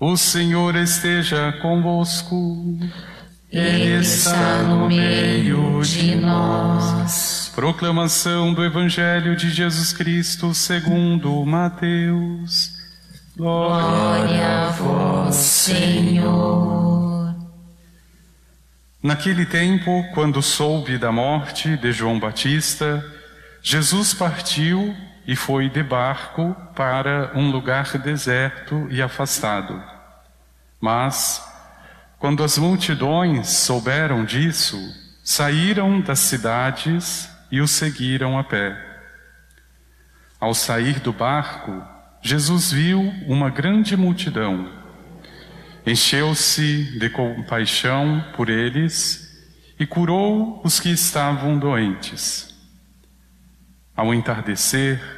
O Senhor esteja convosco. Ele está no meio de nós. Proclamação do Evangelho de Jesus Cristo segundo Mateus. Glória a vós, Senhor. Naquele tempo, quando soube da morte de João Batista, Jesus partiu e foi de barco para um lugar deserto e afastado. Mas, quando as multidões souberam disso, saíram das cidades e o seguiram a pé. Ao sair do barco, Jesus viu uma grande multidão. Encheu-se de compaixão por eles e curou os que estavam doentes. Ao entardecer,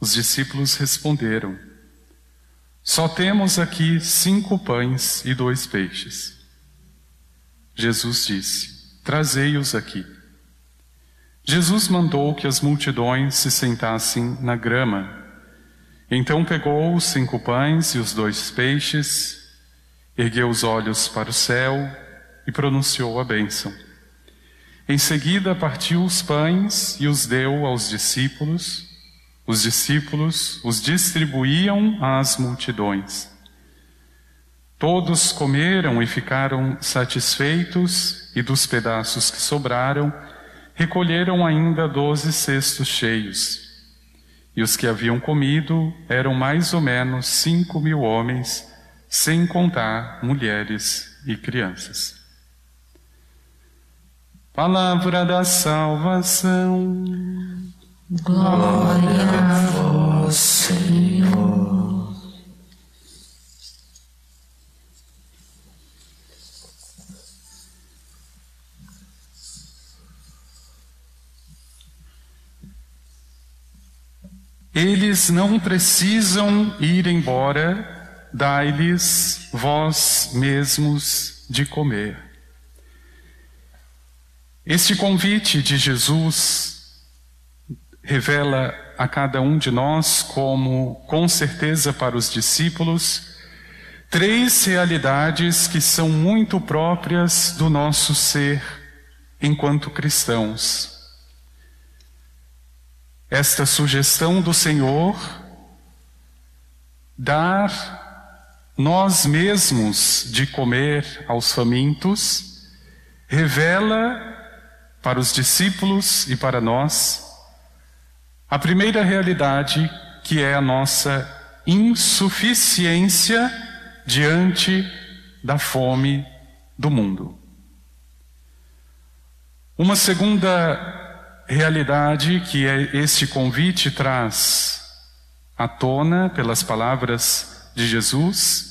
Os discípulos responderam: Só temos aqui cinco pães e dois peixes. Jesus disse: Trazei-os aqui. Jesus mandou que as multidões se sentassem na grama. Então pegou os cinco pães e os dois peixes, ergueu os olhos para o céu e pronunciou a bênção. Em seguida partiu os pães e os deu aos discípulos. Os discípulos os distribuíam às multidões. Todos comeram e ficaram satisfeitos, e dos pedaços que sobraram, recolheram ainda doze cestos cheios. E os que haviam comido eram mais ou menos cinco mil homens, sem contar mulheres e crianças. Palavra da salvação. Glória a vós, Senhor. Eles não precisam ir embora, dai-lhes vós mesmos de comer. Este convite de Jesus revela a cada um de nós, como com certeza para os discípulos, três realidades que são muito próprias do nosso ser enquanto cristãos. Esta sugestão do Senhor, dar nós mesmos de comer aos famintos, revela para os discípulos e para nós a primeira realidade que é a nossa insuficiência diante da fome do mundo. Uma segunda realidade que é este convite traz à tona pelas palavras de Jesus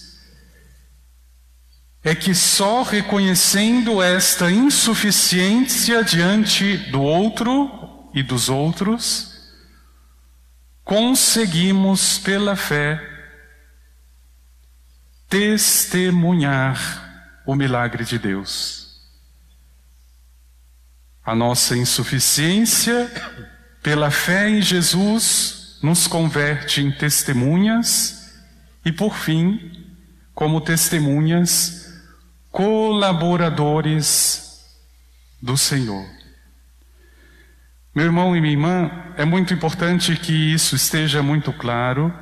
é que só reconhecendo esta insuficiência diante do outro e dos outros, conseguimos pela fé testemunhar o milagre de Deus. A nossa insuficiência, pela fé em Jesus, nos converte em testemunhas e, por fim, como testemunhas, colaboradores do Senhor. Meu irmão e minha irmã, é muito importante que isso esteja muito claro,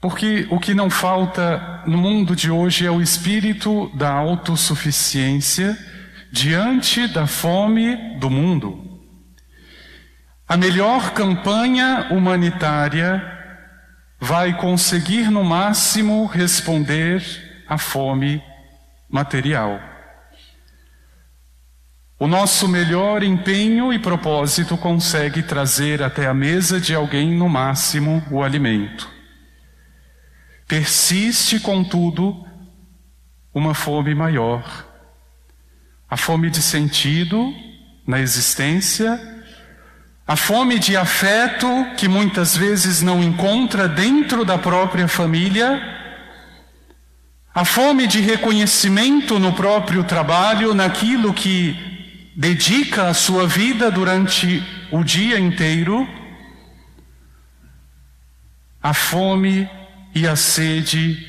porque o que não falta no mundo de hoje é o espírito da autossuficiência diante da fome do mundo. A melhor campanha humanitária vai conseguir no máximo responder à fome material. O nosso melhor empenho e propósito consegue trazer até a mesa de alguém no máximo o alimento. persiste, contudo, uma fome maior. A fome de sentido na existência, a fome de afeto que muitas vezes não encontra dentro da própria família, a fome de reconhecimento no próprio trabalho, naquilo que dedica a sua vida durante o dia inteiro, a fome e a sede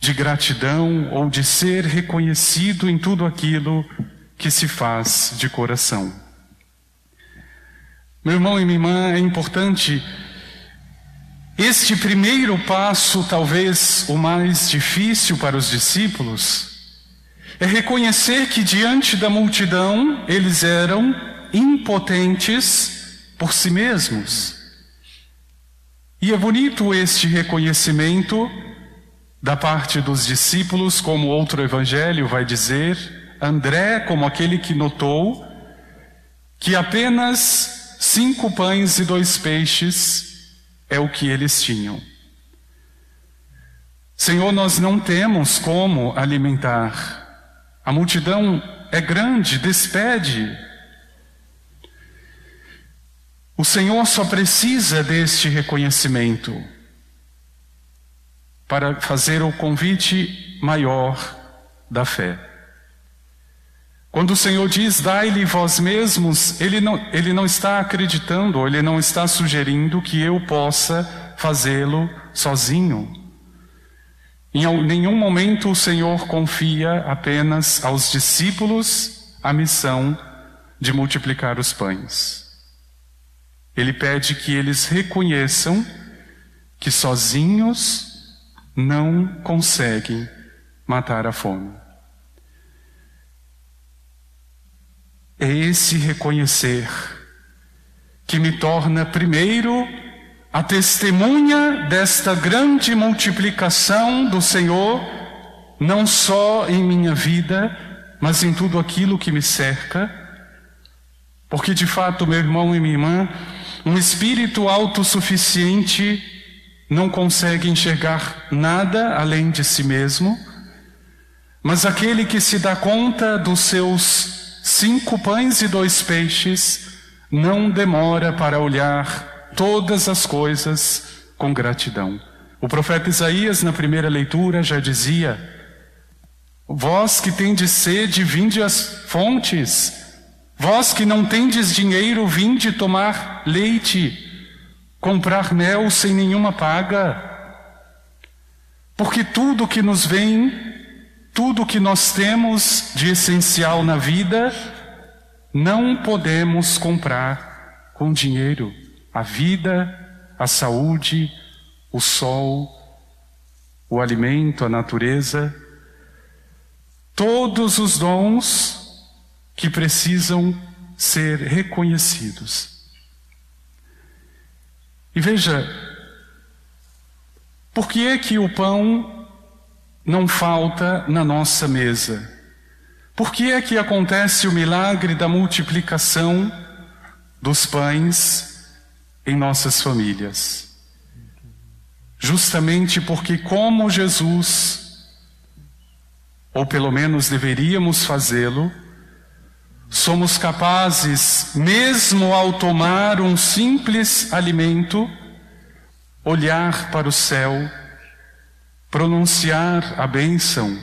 de gratidão ou de ser reconhecido em tudo aquilo que se faz de coração. Meu irmão e minha irmã, é importante este primeiro passo, talvez o mais difícil para os discípulos, é reconhecer que diante da multidão eles eram impotentes por si mesmos. E é bonito este reconhecimento da parte dos discípulos, como outro evangelho vai dizer, André, como aquele que notou que apenas cinco pães e dois peixes é o que eles tinham. Senhor, nós não temos como alimentar. A multidão é grande, despede. O Senhor só precisa deste reconhecimento para fazer o convite maior da fé. Quando o Senhor diz, dai-lhe vós mesmos, ele não, ele não está acreditando, ele não está sugerindo que eu possa fazê-lo sozinho. Em nenhum momento o Senhor confia apenas aos discípulos a missão de multiplicar os pães. Ele pede que eles reconheçam que sozinhos não conseguem matar a fome. É esse reconhecer que me torna, primeiro, a testemunha desta grande multiplicação do Senhor, não só em minha vida, mas em tudo aquilo que me cerca. Porque, de fato, meu irmão e minha irmã, um espírito autossuficiente não consegue enxergar nada além de si mesmo, mas aquele que se dá conta dos seus cinco pães e dois peixes, não demora para olhar todas as coisas com gratidão. O profeta Isaías, na primeira leitura, já dizia: Vós que tendes sede, vinde às fontes. Vós que não tendes dinheiro, vinde tomar leite, comprar mel sem nenhuma paga. Porque tudo que nos vem tudo que nós temos de essencial na vida, não podemos comprar com dinheiro. A vida, a saúde, o sol, o alimento, a natureza, todos os dons que precisam ser reconhecidos. E veja, por que é que o pão não falta na nossa mesa. Por que é que acontece o milagre da multiplicação dos pães em nossas famílias? Justamente porque, como Jesus, ou pelo menos deveríamos fazê-lo, somos capazes, mesmo ao tomar um simples alimento, olhar para o céu pronunciar a bênção,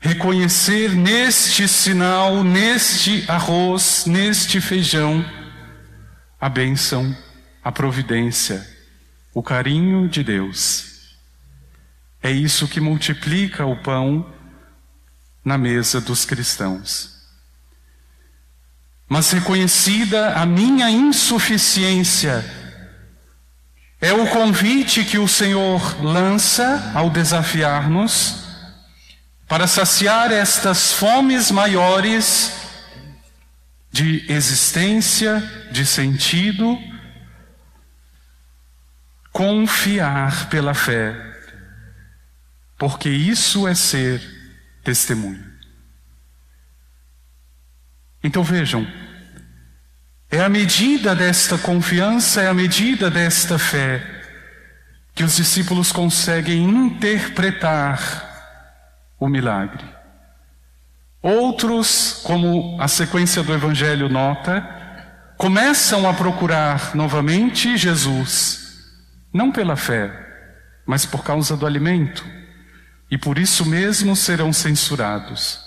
reconhecer neste sinal, neste arroz, neste feijão, a bênção, a providência, o carinho de Deus. É isso que multiplica o pão na mesa dos cristãos. Mas reconhecida a minha insuficiência, é o convite que o Senhor lança ao desafiar-nos para saciar estas fomes maiores de existência, de sentido, confiar pela fé, porque isso é ser testemunho. Então vejam, é a medida desta confiança, é a medida desta fé, que os discípulos conseguem interpretar o milagre. Outros, como a sequência do Evangelho nota, começam a procurar novamente Jesus, não pela fé, mas por causa do alimento, e por isso mesmo serão censurados.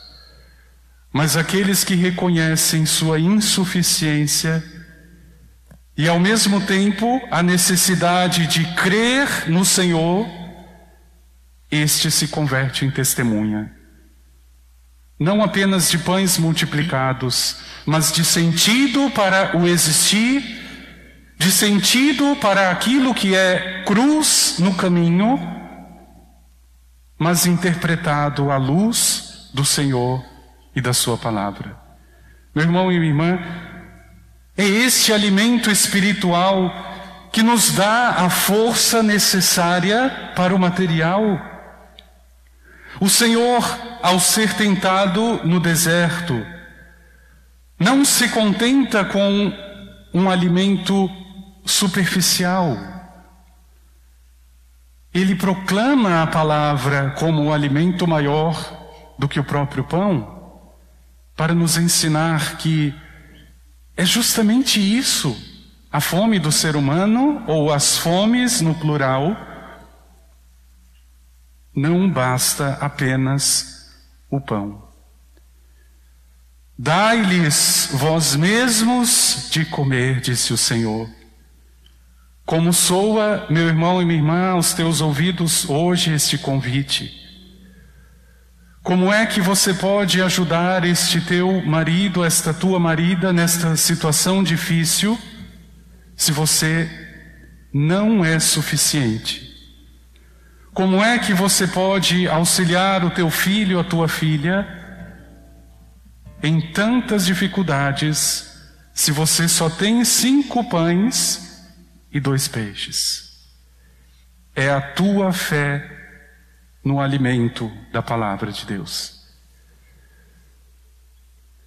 Mas aqueles que reconhecem sua insuficiência e ao mesmo tempo a necessidade de crer no Senhor, este se converte em testemunha. Não apenas de pães multiplicados, mas de sentido para o existir, de sentido para aquilo que é cruz no caminho, mas interpretado à luz do Senhor e da Sua palavra. Meu irmão e minha irmã, é este alimento espiritual que nos dá a força necessária para o material. O Senhor, ao ser tentado no deserto, não se contenta com um alimento superficial. Ele proclama a palavra como o alimento maior do que o próprio pão, para nos ensinar que é justamente isso, a fome do ser humano, ou as fomes no plural, não basta apenas o pão. Dai-lhes vós mesmos de comer, disse o Senhor. Como soa, meu irmão e minha irmã, aos teus ouvidos hoje este convite. Como é que você pode ajudar este teu marido, esta tua marida, nesta situação difícil, se você não é suficiente? Como é que você pode auxiliar o teu filho, a tua filha, em tantas dificuldades, se você só tem cinco pães e dois peixes? É a tua fé no alimento da palavra de Deus.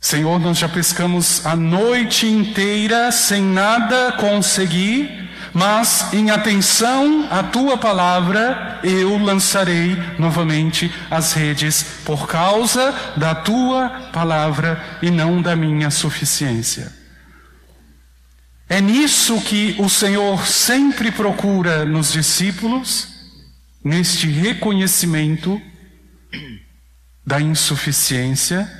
Senhor, nós já pescamos a noite inteira sem nada conseguir mas em atenção à tua palavra, eu lançarei novamente as redes por causa da tua palavra e não da minha suficiência. É nisso que o Senhor sempre procura nos discípulos, neste reconhecimento da insuficiência,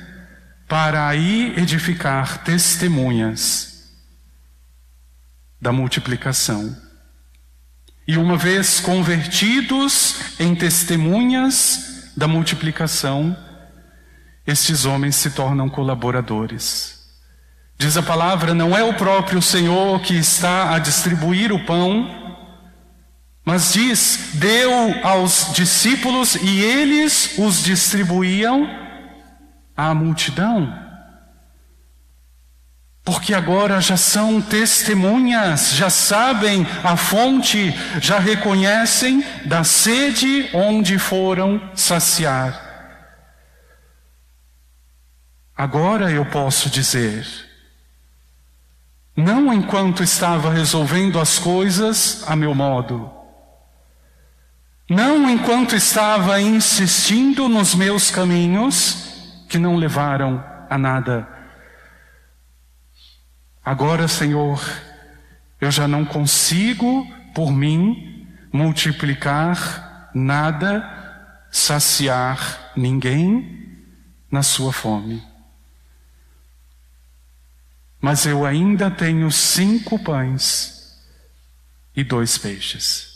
para aí edificar testemunhas da multiplicação. E uma vez convertidos em testemunhas da multiplicação, estes homens se tornam colaboradores. Diz a palavra: não é o próprio Senhor que está a distribuir o pão, mas diz: deu aos discípulos e eles os distribuíam à multidão porque agora já são testemunhas, já sabem a fonte, já reconhecem da sede onde foram saciar. Agora eu posso dizer, não enquanto estava resolvendo as coisas a meu modo, não enquanto estava insistindo nos meus caminhos que não levaram a nada Agora, Senhor, eu já não consigo, por mim, multiplicar nada, saciar ninguém na sua fome. Mas eu ainda tenho cinco pães e dois peixes.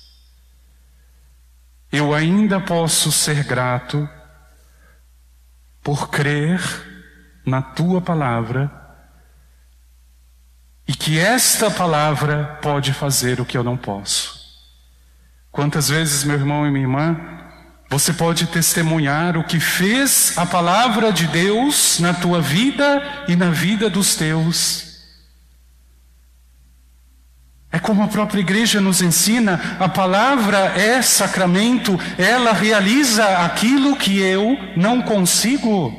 Eu ainda posso ser grato por crer na tua palavra e que esta palavra pode fazer o que eu não posso. Quantas vezes, meu irmão e minha irmã, você pode testemunhar o que fez a palavra de Deus na tua vida e na vida dos teus. É como a própria igreja nos ensina, a palavra é sacramento, ela realiza aquilo que eu não consigo.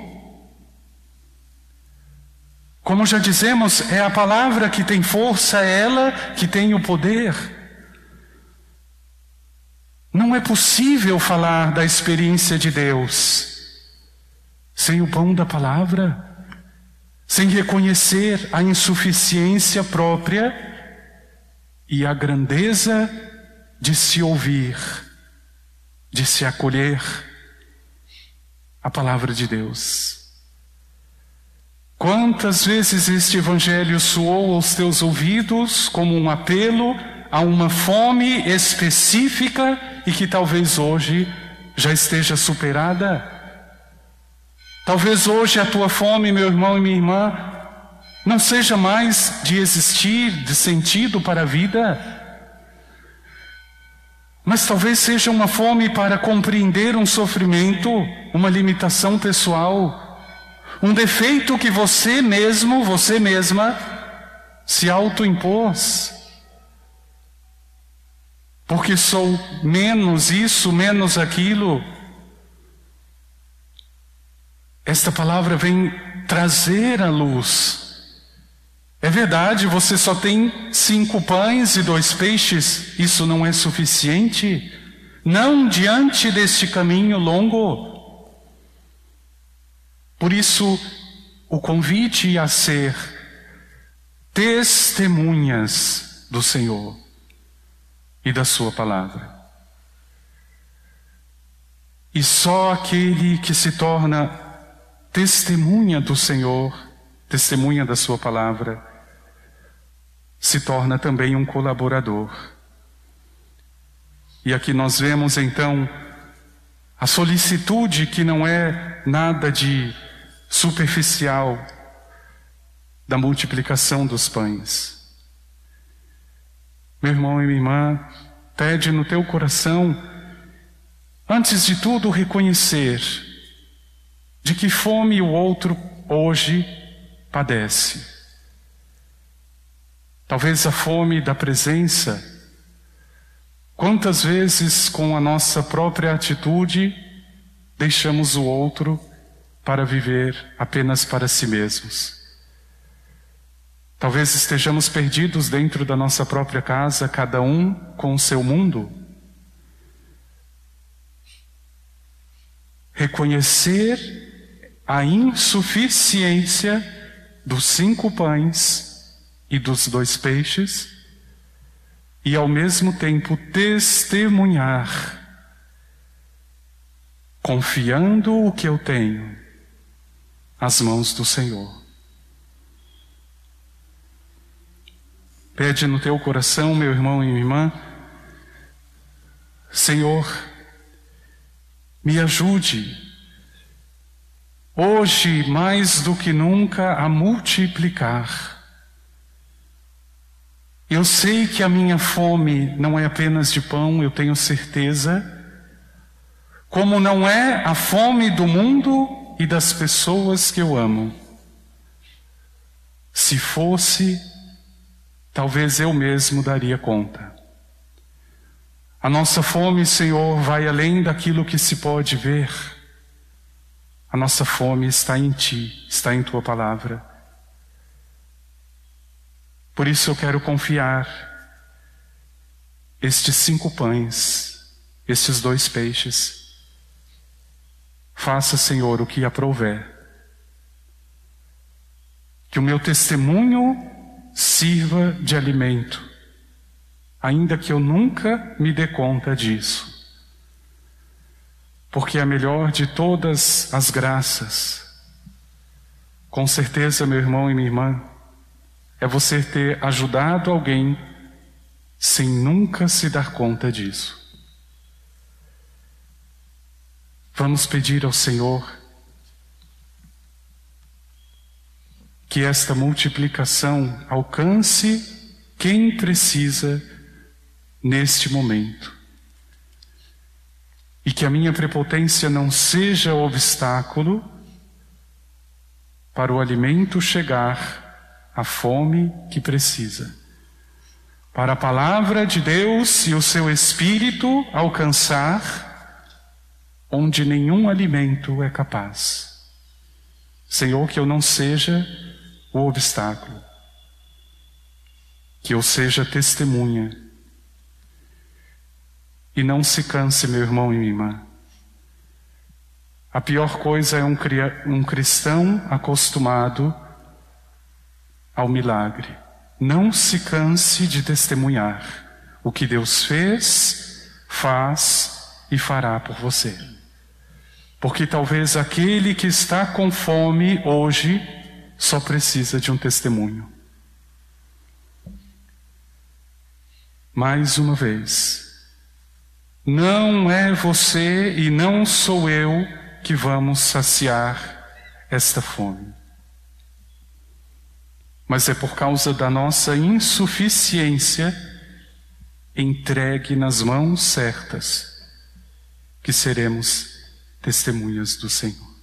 Como já dizemos, é a palavra que tem força, é ela que tem o poder. Não é possível falar da experiência de Deus sem o pão da palavra, sem reconhecer a insuficiência própria e a grandeza de se ouvir, de se acolher a palavra de Deus. Quantas vezes este Evangelho soou aos teus ouvidos como um apelo a uma fome específica e que talvez hoje já esteja superada? Talvez hoje a tua fome, meu irmão e minha irmã, não seja mais de existir, de sentido para a vida, mas talvez seja uma fome para compreender um sofrimento, uma limitação pessoal, um defeito que você mesmo, você mesma, se autoimpôs. Porque sou menos isso, menos aquilo. Esta palavra vem trazer a luz. É verdade, você só tem cinco pães e dois peixes, isso não é suficiente? Não diante deste caminho longo. Por isso, o convite a ser testemunhas do Senhor e da Sua palavra. E só aquele que se torna testemunha do Senhor, testemunha da Sua palavra, se torna também um colaborador. E aqui nós vemos então a solicitude que não é nada de superficial da multiplicação dos pães. Meu irmão e minha irmã, pede no teu coração, antes de tudo, reconhecer de que fome o outro hoje padece. Talvez a fome da presença. Quantas vezes, com a nossa própria atitude, deixamos o outro para viver apenas para si mesmos? Talvez estejamos perdidos dentro da nossa própria casa, cada um com o seu mundo. Reconhecer a insuficiência dos cinco pães e dos dois peixes, e ao mesmo tempo testemunhar, confiando o que eu tenho às mãos do Senhor. Pede no teu coração, meu irmão e minha irmã, Senhor, me ajude hoje mais do que nunca a multiplicar. Eu sei que a minha fome não é apenas de pão, eu tenho certeza, como não é a fome do mundo e das pessoas que eu amo. Se fosse, talvez eu mesmo daria conta. A nossa fome, Senhor, vai além daquilo que se pode ver. A nossa fome está em Ti, está em Tua palavra. Por isso eu quero confiar estes cinco pães, estes dois peixes. Faça, Senhor, o que aprouver. Que o meu testemunho sirva de alimento, ainda que eu nunca me dê conta disso porque é a melhor de todas as graças. Com certeza, meu irmão e minha irmã, é você ter ajudado alguém sem nunca se dar conta disso. Vamos pedir ao Senhor que esta multiplicação alcance quem precisa neste momento e que a minha prepotência não seja obstáculo para o alimento chegar à fome que precisa. Para a palavra de Deus e o seu espírito alcançar onde nenhum alimento é capaz. Senhor, que eu não seja o obstáculo, que eu seja testemunha E não se canse, meu irmão e minha irmã. A pior coisa é um, um cristão acostumado ao milagre. Não se canse de testemunhar o que Deus fez, faz e fará por você. Porque talvez aquele que está com fome hoje só precisa de um testemunho. Mais uma vez, não é você e não sou eu que vamos saciar esta fome mas é por causa da nossa insuficiência entregue nas mãos certas que seremos testemunhas do Senhor.